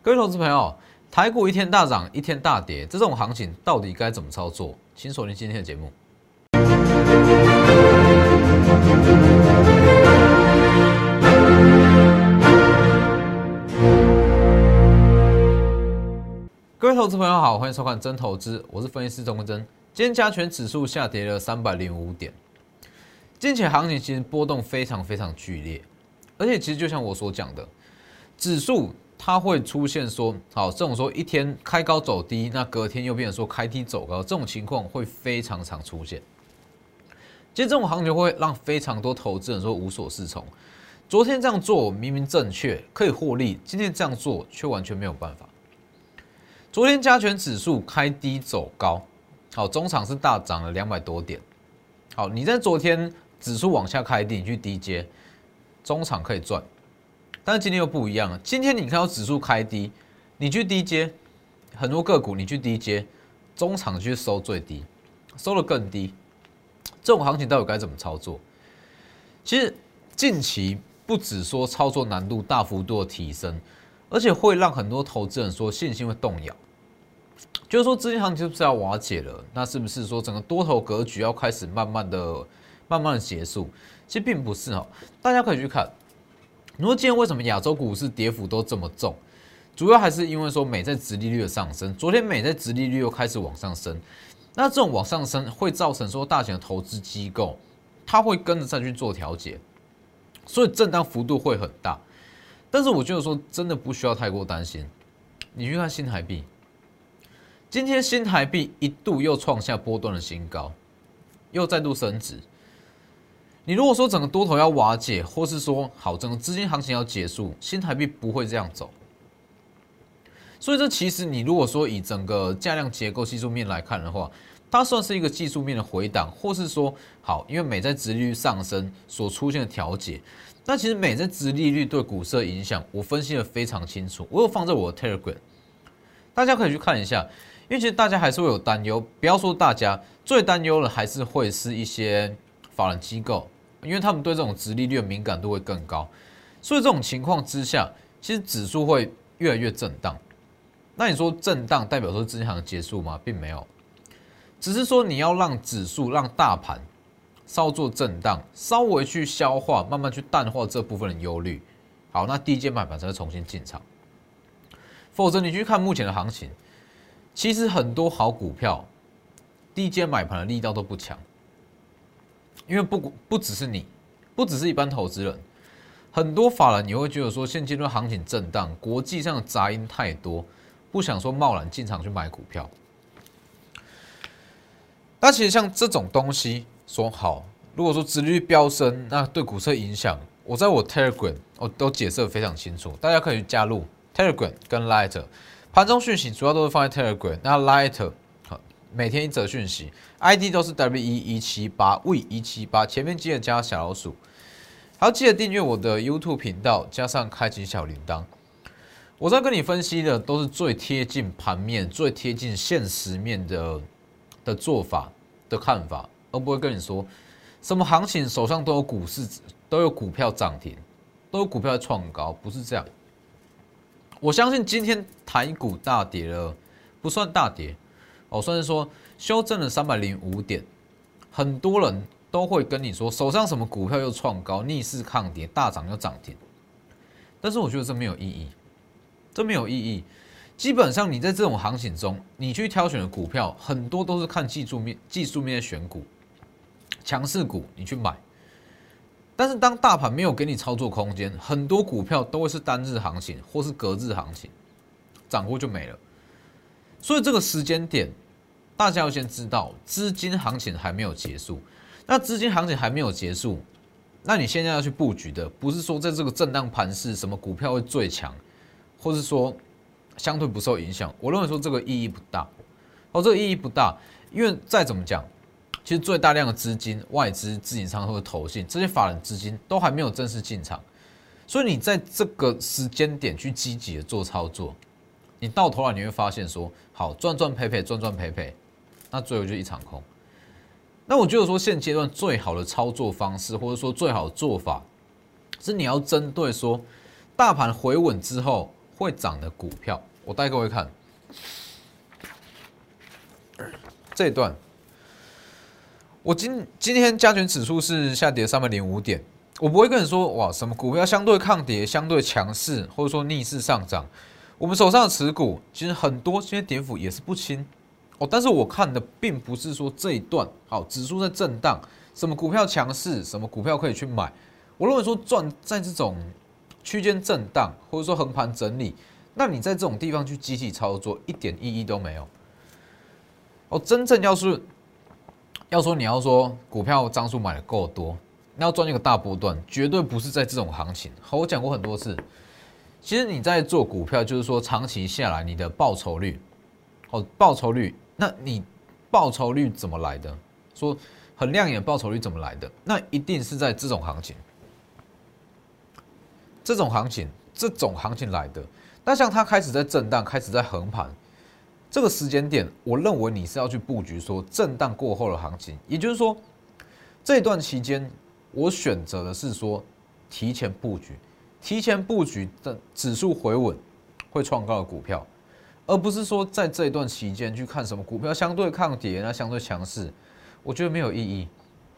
各位投资朋友，台股一天大涨，一天大跌，这种行情到底该怎么操作？请锁定今天的节目。各位投资朋友好，欢迎收看真投资，我是分析师钟文真。今天加权指数下跌了三百零五点，近期行情其实波动非常非常剧烈，而且其实就像我所讲的，指数。它会出现说，好，这种说一天开高走低，那隔天又变成说开低走高，这种情况会非常常出现。其实这种行情会让非常多投资人说无所适从。昨天这样做明明正确，可以获利，今天这样做却完全没有办法。昨天加权指数开低走高，好，中场是大涨了两百多点。好，你在昨天指数往下开低，你去低接，中场可以赚。但是今天又不一样了。今天你看到指数开低，你去低接很多个股，你去低接，中场去收最低，收的更低。这种行情到底该怎么操作？其实近期不止说操作难度大幅度的提升，而且会让很多投资人说信心会动摇。就是说资金行情是不是要瓦解了？那是不是说整个多头格局要开始慢慢的、慢慢的结束？其实并不是哈，大家可以去看。你说今天为什么亚洲股市跌幅都这么重？主要还是因为说美债殖利率的上升。昨天美债殖利率又开始往上升，那这种往上升会造成说大型的投资机构，它会跟着再去做调节，所以震荡幅度会很大。但是我觉得说真的不需要太过担心。你去看新台币，今天新台币一度又创下波段的新高，又再度升值。你如果说整个多头要瓦解，或是说好整个资金行情要结束，新台币不会这样走。所以这其实你如果说以整个价量结构技术面来看的话，它算是一个技术面的回档，或是说好，因为美债殖利率上升所出现的调节。那其实美债殖利率对股市的影响，我分析的非常清楚，我有放在我的 Telegram，大家可以去看一下。因为其实大家还是会有担忧，不要说大家最担忧的，还是会是一些法人机构。因为他们对这种直利率的敏感度会更高，所以这种情况之下，其实指数会越来越震荡。那你说震荡代表说资金行结束吗？并没有，只是说你要让指数、让大盘稍作震荡，稍微去消化，慢慢去淡化这部分的忧虑。好，那低阶买盘才会重新进场。否则你去看目前的行情，其实很多好股票低阶买盘的力道都不强。因为不不只是你，不只是一般投资人，很多法人你会觉得说现阶段行情震荡，国际上的杂音太多，不想说贸然进场去买股票。那其实像这种东西说好，如果说殖利率飙升，那对股市影响，我在我 Telegram 我都解释的非常清楚，大家可以加入 Telegram 跟 Light，盘中讯息主要都是放在 Telegram，那 Light。每天一则讯息，ID 都是 W 一一七八 V 一七八，前面记得加小老鼠，还要记得订阅我的 YouTube 频道，加上开启小铃铛。我在跟你分析的都是最贴近盘面、最贴近现实面的的做法的看法，而不会跟你说什么行情手上都有股市，都有股票涨停，都有股票在创高，不是这样。我相信今天台股大跌了，不算大跌。哦，算是说修正了三百零五点，很多人都会跟你说手上什么股票又创高，逆势抗跌，大涨又涨停。但是我觉得这没有意义，这没有意义。基本上你在这种行情中，你去挑选的股票很多都是看技术面、技术面选股，强势股你去买。但是当大盘没有给你操作空间，很多股票都会是单日行情或是隔日行情，涨过就没了。所以这个时间点，大家要先知道，资金行情还没有结束。那资金行情还没有结束，那你现在要去布局的，不是说在这个震荡盘势，什么股票会最强，或是说相对不受影响。我认为说这个意义不大。哦，这个意义不大，因为再怎么讲，其实最大量的资金、外资、自营商或者投信这些法人资金都还没有正式进场，所以你在这个时间点去积极的做操作。你到头来你会发现说，好赚赚赔赔赚赚赔赔，那最后就一场空。那我觉得说现阶段最好的操作方式，或者说最好的做法，是你要针对说大盘回稳之后，会涨的股票，我带各位看这一段。我今今天加权指数是下跌三百零五点，我不会跟你说哇，什么股票相对抗跌、相对强势，或者说逆势上涨。我们手上的持股其实很多，今天跌幅也是不轻哦。但是我看的并不是说这一段好，指数在震荡，什么股票强势，什么股票可以去买。我认为说赚在这种区间震荡，或者说横盘整理，那你在这种地方去集体操作，一点意义都没有。哦，真正要是要说你要说股票张数买的够多，那要赚一个大波段，绝对不是在这种行情。好，我讲过很多次。其实你在做股票，就是说长期下来你的报酬率，哦，报酬率，那你报酬率怎么来的？说很亮眼，报酬率怎么来的？那一定是在这种行情，这种行情，这种行情来的。那像它开始在震荡，开始在横盘，这个时间点，我认为你是要去布局说震荡过后的行情，也就是说这段期间，我选择的是说提前布局。提前布局的指数回稳会创高的股票，而不是说在这一段期间去看什么股票相对抗跌，那相对强势，我觉得没有意义。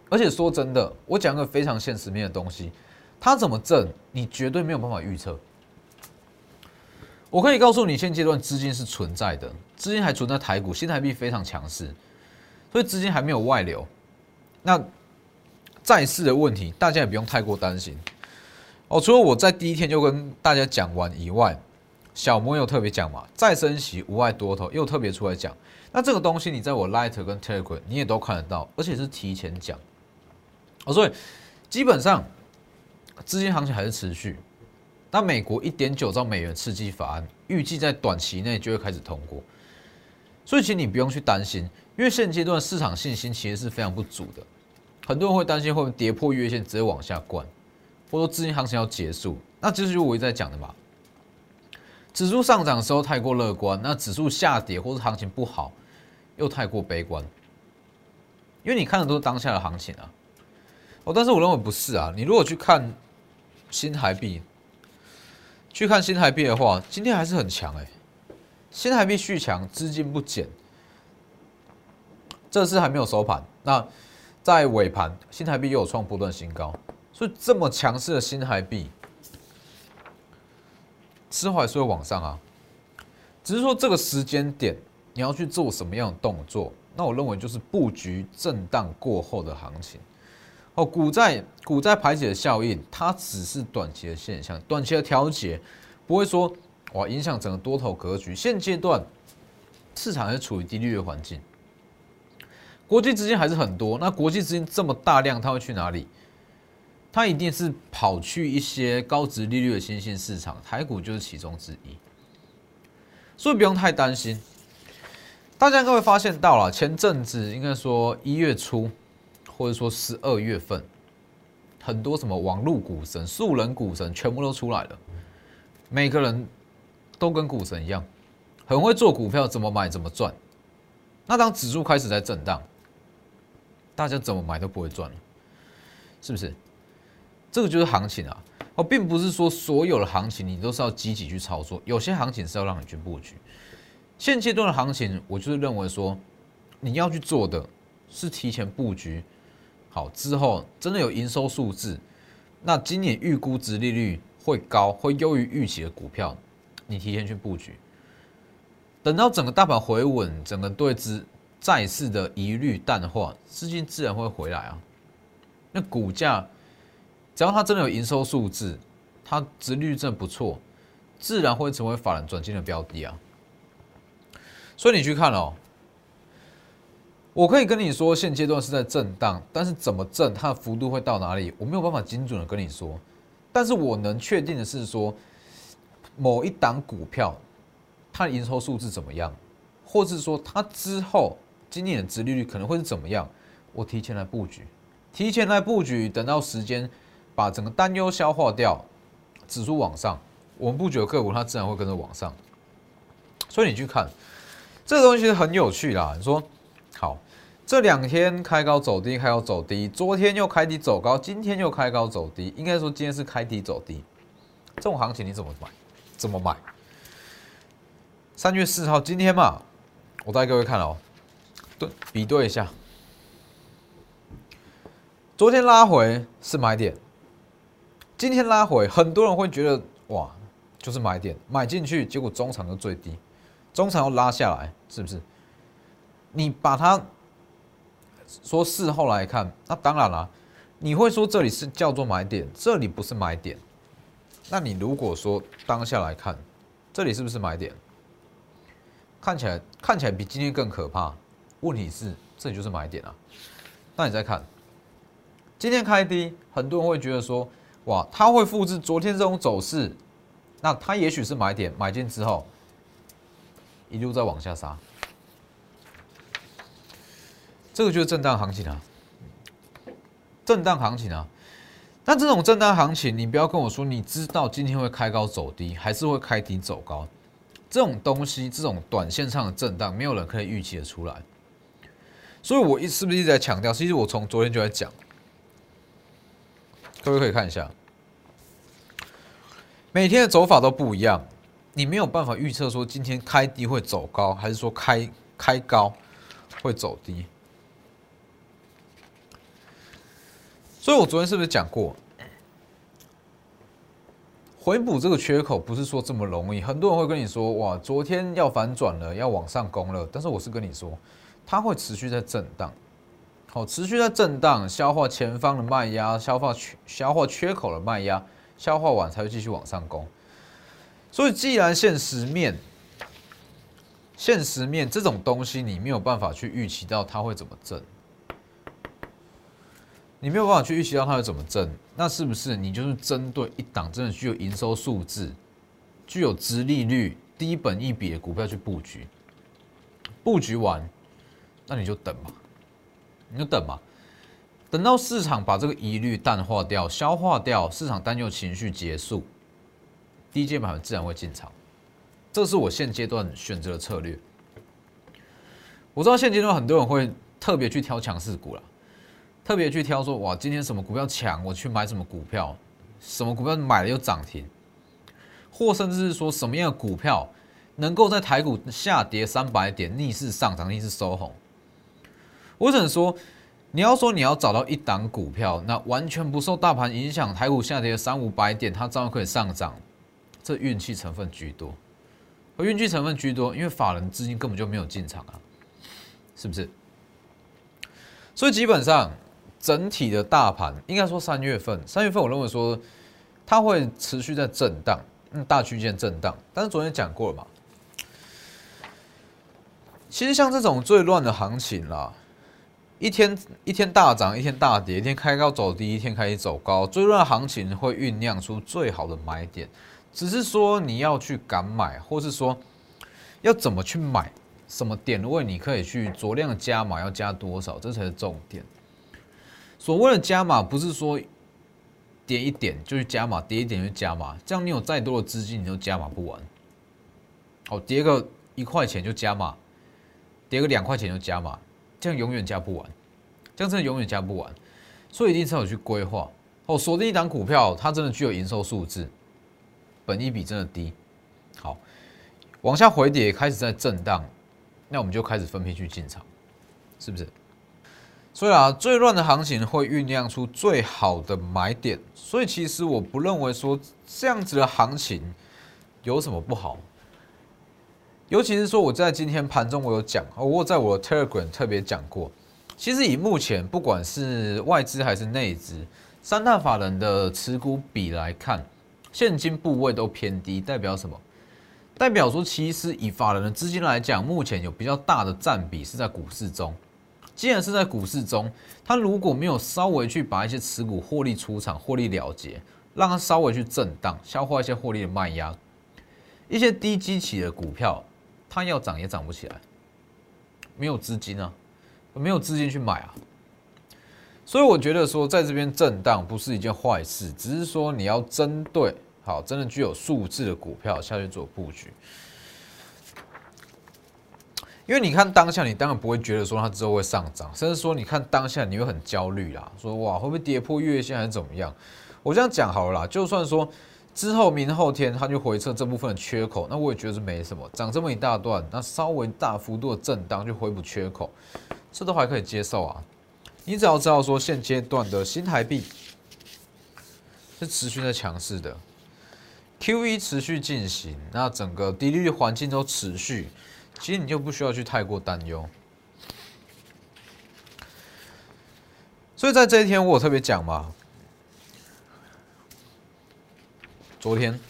而且说真的，我讲个非常现实面的东西，它怎么挣，你绝对没有办法预测。我可以告诉你，现阶段资金是存在的，资金还存在台股，新台币非常强势，所以资金还没有外流。那债市的问题，大家也不用太过担心。哦，除了我在第一天就跟大家讲完以外，小摩又特别讲嘛，再升息无碍多头，又特别出来讲。那这个东西你在我 Light 跟 Telegram 你也都看得到，而且是提前讲。哦，所以基本上资金行情还是持续。那美国一点九兆美元刺激法案预计在短期内就会开始通过，所以其实你不用去担心，因为现阶段市场信心其实是非常不足的，很多人会担心会跌破月线直接往下灌。或者说资金行情要结束，那这就是我一直在讲的嘛。指数上涨的时候太过乐观，那指数下跌或者行情不好又太过悲观，因为你看的都是当下的行情啊。哦，但是我认为不是啊。你如果去看新台币，去看新台币的话，今天还是很强哎。新台币续强，资金不减，这次还没有收盘。那在尾盘，新台币又有创波段新高。所以这么强势的新台币，之后还是会往上啊。只是说这个时间点你要去做什么样的动作？那我认为就是布局震荡过后的行情。哦，股债股债排解的效应，它只是短期的现象，短期的调节不会说哇影响整个多头格局。现阶段市场还是处于低利率环境，国际资金还是很多。那国际资金这么大量，它会去哪里？它一定是跑去一些高值利率的新兴市场，台股就是其中之一，所以不用太担心。大家各位发现到了，前阵子应该说一月初，或者说十二月份，很多什么网络股神、素人股神全部都出来了，每个人都跟股神一样，很会做股票，怎么买怎么赚。那当指数开始在震荡，大家怎么买都不会赚了，是不是？这个就是行情啊，哦，并不是说所有的行情你都是要积极去操作，有些行情是要让你去布局。现阶段的行情，我就是认为说，你要去做的是提前布局好之后，真的有营收数字，那今年预估值利率会高，会优于预期的股票，你提前去布局，等到整个大盘回稳，整个对资债市的疑虑淡化，资金自然会回来啊，那股价。只要它真的有营收数字，它值率真的不错，自然会成为法人转进的标的啊。所以你去看哦，我可以跟你说，现阶段是在震荡，但是怎么震，它的幅度会到哪里，我没有办法精准的跟你说。但是我能确定的是说，某一档股票，它的营收数字怎么样，或是说它之后今年的殖利率可能会是怎么样，我提前来布局，提前来布局，等到时间。把整个担忧消化掉，指数往上，我们布局的个股它自然会跟着往上。所以你去看这个东西很有趣啦。你说好，这两天开高走低，开高走低，昨天又开低走高，今天又开高走低，应该说今天是开低走低。这种行情你怎么买？怎么买？三月四号今天嘛，我带各位看哦，对，比对一下，昨天拉回是买点，今天拉回，很多人会觉得哇，就是买点，买进去，结果中场就最低，中场要拉下来，是不是？你把它说事后来看，那当然了，你会说这里是叫做买点，这里不是买点。那你如果说当下来看，这里是不是买点？看起来看起来比今天更可怕。问题是这里就是买点啊。那你再看，今天开低，很多人会觉得说，哇，它会复制昨天这种走势，那它也许是买点，买进之后一路再往下杀。这个就是震荡行情啊，震荡行情啊。那这种震荡行情，你不要跟我说你知道今天会开高走低，还是会开低走高。这种东西，这种短线上的震荡，没有人可以预期的出来。所以，我一是不是一直在强调？其实我从昨天就在讲，各位可以看一下，每天的走法都不一样，你没有办法预测说今天开低会走高，还是说开开高会走低。所以我昨天是不是讲过，回补这个缺口不是说这么容易？很多人会跟你说，哇，昨天要反转了，要往上攻了。但是我是跟你说，它会持续在震荡，好，持续在震荡，消化前方的卖压，消化缺消化缺口的卖压，消化完才会继续往上攻。所以，既然现实面、现实面这种东西，你没有办法去预期到它会怎么震。你没有办法去预期到它会怎么挣，那是不是你就是针对一档真的具有营收数字、具有殖利率、低本一比的股票去布局？布局完，那你就等嘛，你就等嘛，等到市场把这个疑虑淡化掉、消化掉，市场担忧情绪结束，低阶板自然会进场。这是我现阶段选择的策略。我知道现阶段很多人会特别去挑强势股了。特别去挑说哇，今天什么股票强，我去买什么股票，什么股票买了又涨停，或甚至是说什么样的股票能够在台股下跌三百点逆势上涨，逆势收红。我只能说，你要说你要找到一档股票，那完全不受大盘影响，台股下跌三五百点，它照样可以上涨，这运气成分居多，而运气成分居多，因为法人资金根本就没有进场啊，是不是？所以基本上。整体的大盘应该说三月份，三月份我认为说它会持续在震荡，嗯，大区间震荡。但是昨天讲过了嘛，其实像这种最乱的行情啦，一天一天大涨，一天大跌，一天开高走低，一天开始走高，最乱行情会酝酿出最好的买点，只是说你要去敢买，或是说要怎么去买，什么点位你可以去酌量加码，要加多少，这才是重点。所谓的加码，不是说跌一点就去加码，跌一点就加码，这样你有再多的资金，你都加码不完。好，跌个一块钱就加码，跌个两块钱就加码，这样永远加不完，这样真的永远加不完。所以一定是要去规划。哦，锁定一档股票，它真的具有营收数字，本益比真的低。好，往下回跌开始在震荡，那我们就开始分批去进场，是不是？所以啊，最乱的行情会酝酿出最好的买点，所以其实我不认为说这样子的行情有什么不好。尤其是说我在今天盘中我有讲，我在我的 Telegram 特别讲过，其实以目前不管是外资还是内资三大法人的持股比来看，现金部位都偏低，代表什么？代表说其实以法人的资金来讲，目前有比较大的占比是在股市中。既然是在股市中，他如果没有稍微去把一些持股获利出场、获利了结，让它稍微去震荡、消化一些获利的卖压，一些低基企的股票，它要涨也涨不起来，没有资金啊，没有资金去买啊。所以我觉得说，在这边震荡不是一件坏事，只是说你要针对好真的具有数字的股票下去做布局。因为你看当下，你当然不会觉得说它之后会上涨，甚至说你看当下你会很焦虑啦，说哇会不会跌破月线还是怎么样？我这样讲好了啦，就算说之后明后天它就回撤这部分的缺口，那我也觉得是没什么，涨这么一大段，那稍微大幅度的震荡就回补缺口，这都还可以接受啊。你只要知道说现阶段的新台币是持续在强势的，QE 持续进行，那整个低利率环境都持续，其实你就不需要去太过担忧。所以在这一天，我有特别讲嘛。昨天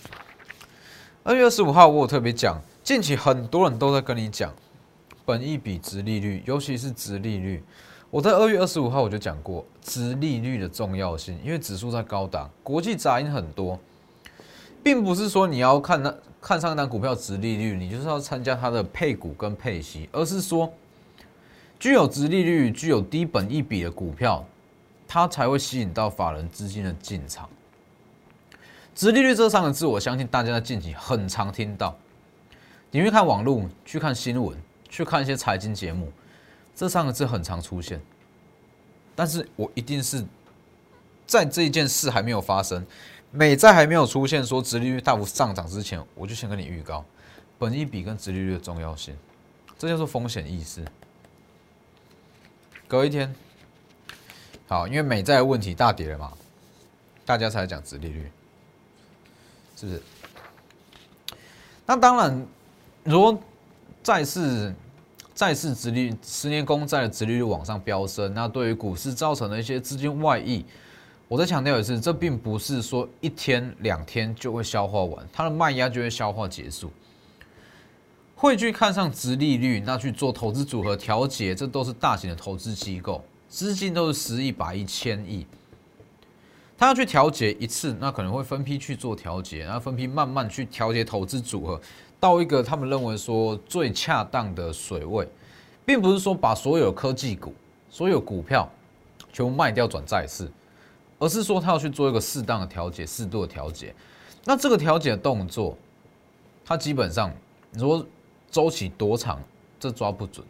二月二十五号，我有特别讲，近期很多人都在跟你讲，本一比、值利率，尤其是值利率。我在二月二十五号我就讲过，值利率的重要性，因为指数在高档，国际杂音很多，并不是说你要看那看上一单股票值利率，你就是要参加它的配股跟配息，而是说具有值利率、具有低本一比的股票。它才会吸引到法人资金的进场。殖利率这三个字，我相信大家在近期很常听到。你去看网络，去看新闻，去看一些财经节目，这三个字很常出现。但是我一定是在这一件事还没有发生，美债还没有出现说殖利率大幅上涨之前，我就先跟你预告，本一比跟殖利率的重要性，这叫做风险意识。隔一天。好，因为美债的问题大跌了嘛，大家才讲殖利率，是不是？那当然，如果债市债市殖率十年公债的殖利率往上飙升，那对于股市造成的一些资金外溢，我再强调一次，这并不是说一天两天就会消化完，它的卖压就会消化结束。汇聚看上殖利率，那去做投资组合调节，这都是大型的投资机构。资金都是十亿、百亿、千亿，他要去调节一次，那可能会分批去做调节，然后分批慢慢去调节投资组合，到一个他们认为说最恰当的水位，并不是说把所有科技股、所有股票全部卖掉转债市，而是说他要去做一个适当的调节、适度的调节。那这个调节的动作，它基本上如果周期多长，这抓不准，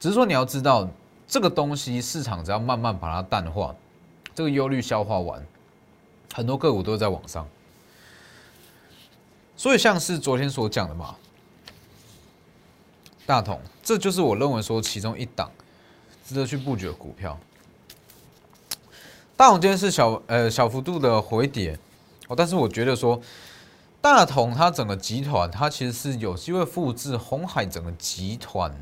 只是说你要知道。这个东西市场只要慢慢把它淡化，这个忧虑消化完，很多个股都在往上。所以像是昨天所讲的嘛，大同，这就是我认为说其中一档值得去布局的股票。大同今天是小呃小幅度的回跌哦，但是我觉得说大同它整个集团它其实是有机会复制红海整个集团，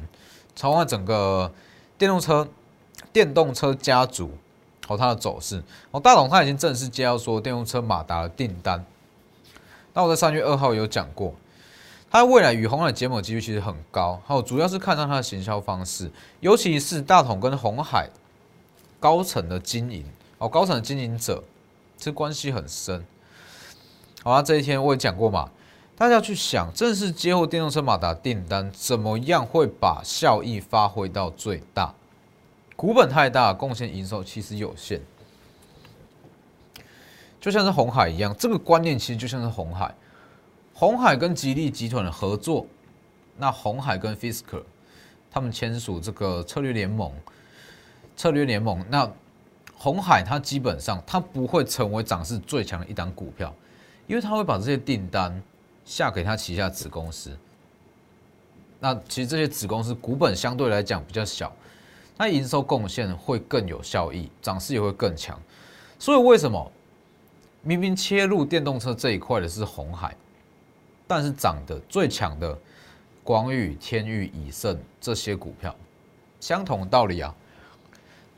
超过整个。电动车，电动车家族，和它的走势。哦，大董他已经正式接到说电动车马达的订单。那我在三月二号有讲过，它未来与红海结盟几率其实很高。还有主要是看上它的行销方式，尤其是大统跟红海高层的经营，哦，高层的经营者，这关系很深。好啊，这一天我也讲过嘛。大家去想，正式接获电动车马达订单，怎么样会把效益发挥到最大？股本太大，贡献营收其实有限。就像是红海一样，这个观念其实就像是红海。红海跟吉利集团的合作，那红海跟 Fisker 他们签署这个策略联盟，策略联盟，那红海它基本上它不会成为涨势最强的一档股票，因为它会把这些订单。下给他旗下子公司，那其实这些子公司股本相对来讲比较小，那营收贡献会更有效益，涨势也会更强。所以为什么明明切入电动车这一块的是红海，但是涨得最强的光宇、天域、以盛这些股票，相同道理啊。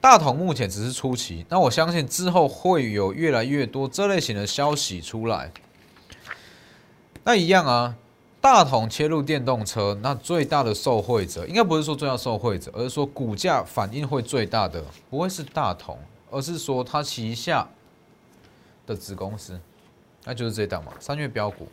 大同目前只是初期，那我相信之后会有越来越多这类型的消息出来。那一样啊，大同切入电动车，那最大的受惠者应该不是说最大受惠者，而是说股价反应会最大的不会是大同，而是说它旗下的子公司，那就是这档嘛。三月标股，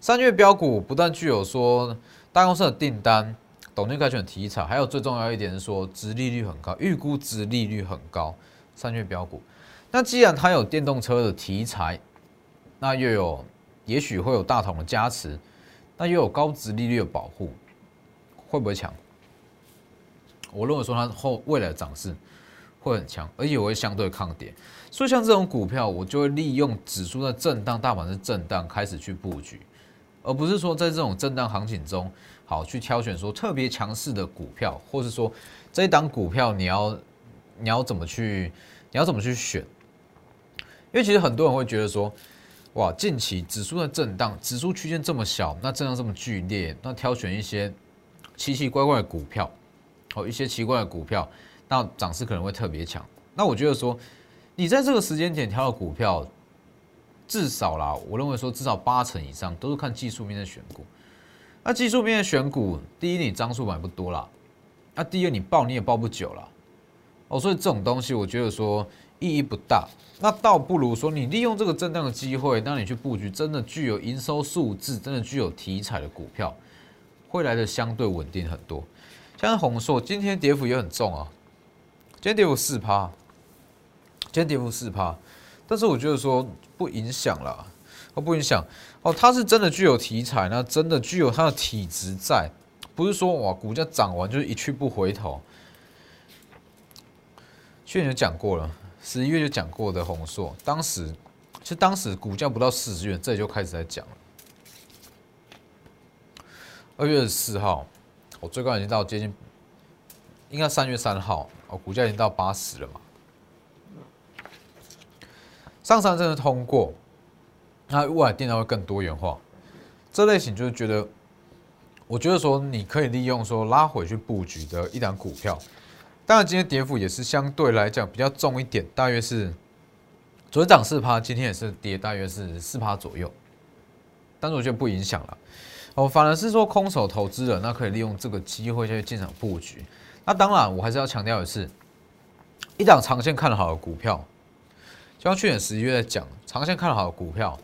三月标股不但具有说大公司的订单、董监改选题材，还有最重要一点是说，殖利率很高，预估殖利率很高。三月标股，那既然它有电动车的题材，那又有。也许会有大同的加持，那又有高值利率的保护，会不会强？我认为说它后未来的涨势会很强，而且会相对抗跌。所以像这种股票，我就会利用指数的震荡，大盘的震荡开始去布局，而不是说在这种震荡行情中，好去挑选说特别强势的股票，或是说这一档股票你要你要怎么去你要怎么去选？因为其实很多人会觉得说，哇，近期指数的震荡，指数区间这么小，那震荡这么剧烈，那挑选一些奇奇怪怪的股票，哦，一些奇怪的股票，那涨势可能会特别强。那我觉得说。你在这个时间点挑的股票，至少啦，我认为说至少八成以上都是看技术面的选股。那技术面的选股，第一你张数买不多啦，那第二你报你也报不久了，哦，所以这种东西我觉得说意义不大。那倒不如说你利用这个震荡的机会，让你去布局真的具有营收数字、真的具有题材的股票，会来的相对稳定很多。像红硕今天跌幅也很重啊，今天跌幅四趴。今天跌幅四趴，但是我觉得说不影响了，哦不影响哦，它是真的具有题材，那真的具有它的体质在，不是说哇股价涨完就是一去不回头。去年就讲过了，十一月就讲过的红硕，当时其实当时股价不到四十元，这里就开始在讲了。二月十四号，我最高已经到接近，应该三月三号哦，股价已经到八十了嘛。上山真的通过，那未来电脑会更多元化。这类型就是觉得，我觉得说你可以利用说拉回去布局的一档股票。当然，今天跌幅也是相对来讲比较重一点，大约是昨天涨四趴，今天也是跌大约是四趴左右。但是我觉得不影响了。哦，反而是说空手投资人，那可以利用这个机会去进场布局。那当然，我还是要强调的是，一档长线看好的股票。就像去年十一月在讲，长线看好的股票，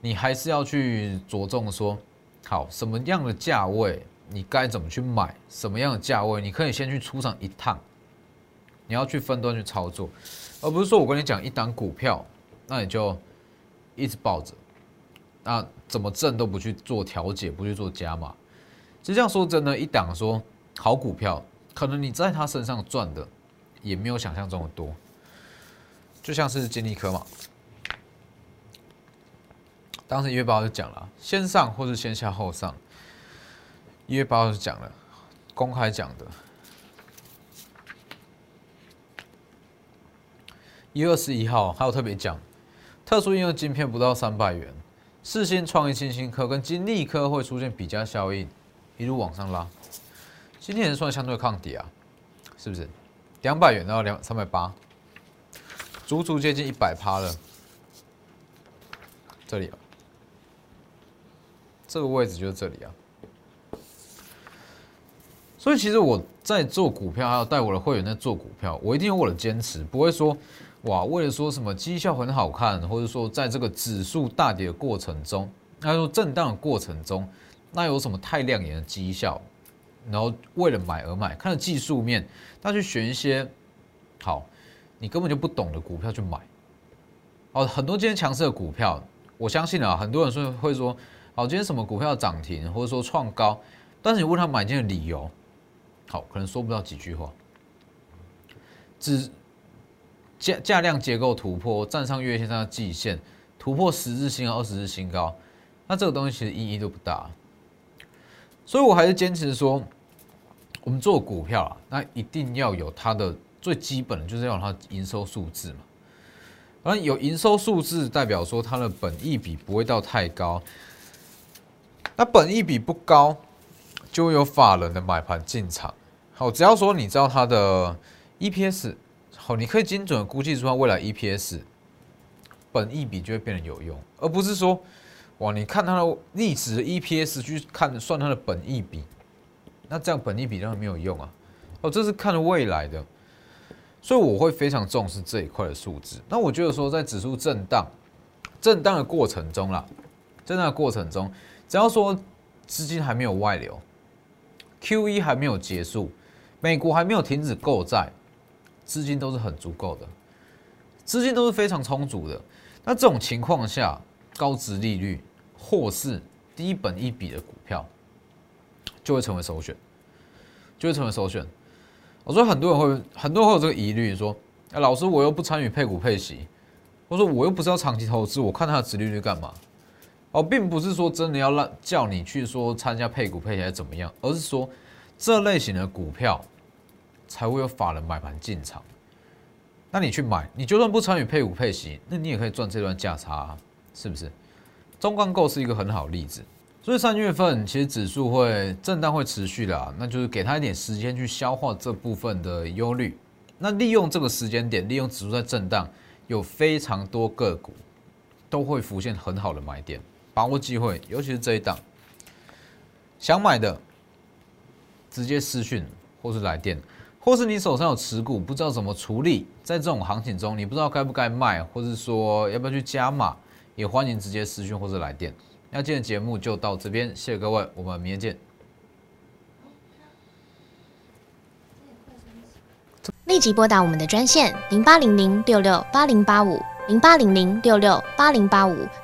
你还是要去着重说，好什么样的价位你该怎么去买，什么样的价位你可以先去出场一趟，你要去分段去操作，而不是说我跟你讲一档股票，那你就一直抱着，那怎么挣都不去做调节，不去做加码。其实际上说真的，一档说好股票，可能你在他身上赚的也没有想象中的多。就像是金利科嘛，当时一月八号就讲了，先上或是先下后上。一月八号就讲了，公开讲的。一月二十一号还有特别讲，特殊应用晶片不到三百元，四星创意、金星科跟金利科会出现比价效应，一路往上拉。今天也算相对抗跌啊，是不是？两百元到两三百八。足足接近一百趴了，这里啊，这个位置就是这里啊。所以其实我在做股票，还有带我的会员在做股票，我一定有我的坚持，不会说哇，为了说什么绩效很好看，或者说在这个指数大跌的过程中，那说震荡的过程中，那有什么太亮眼的绩效，然后为了买而买，看了技术面，那去选一些好。你根本就不懂的股票去买，哦，很多今天强势的股票，我相信啊，很多人说会说，好，今天什么股票涨停，或者说创高，但是你问他买进的理由，好，可能说不到几句话，只价价量结构突破，站上月线上的季线，突破十日新高、二十日新高，那这个东西其实意义都不大，所以我还是坚持说，我们做股票啊，那一定要有它的。最基本的就是要它营收数字嘛，而有营收数字代表说它的本益比不会到太高，那本益比不高，就会有法人的买盘进场。好，只要说你知道它的 EPS，好，你可以精准的估计出它未来 EPS，本益比就会变得有用，而不是说，哇，你看它的历史的 EPS 去看算它的本益比，那这样本益比当然没有用啊。哦，这是看未来的。所以我会非常重视这一块的数字。那我觉得说，在指数震荡、震荡的过程中啦，震荡的过程中，只要说资金还没有外流，Q E 还没有结束，美国还没有停止购债，资金都是很足够的，资金都是非常充足的。那这种情况下，高值利率或是低本一笔的股票，就会成为首选，就会成为首选。我说很多人会，很多人会有这个疑虑，说老师我又不参与配股配息，我说我又不是要长期投资，我看它的殖利率干嘛？哦，并不是说真的要让叫你去说参加配股配息怎么样，而是说这类型的股票才会有法人买盘进场。那你去买，你就算不参与配股配息，那你也可以赚这段价差，啊是不是？中钢构是一个很好例子。所以三月份其实指数会震荡会持续的，那就是给他一点时间去消化这部分的忧虑。那利用这个时间点，利用指数在震荡，有非常多个股都会浮现很好的买点，把握机会，尤其是这一档，想买的直接私讯或是来电，或是你手上有持股不知道怎么处理，在这种行情中你不知道该不该卖，或是说要不要去加码，也欢迎直接私讯或者来电。那今天节目就到这边，谢谢各位，我们明天见。立即拨打我们的专线零八零零六六八零八五零八零零六六八零八五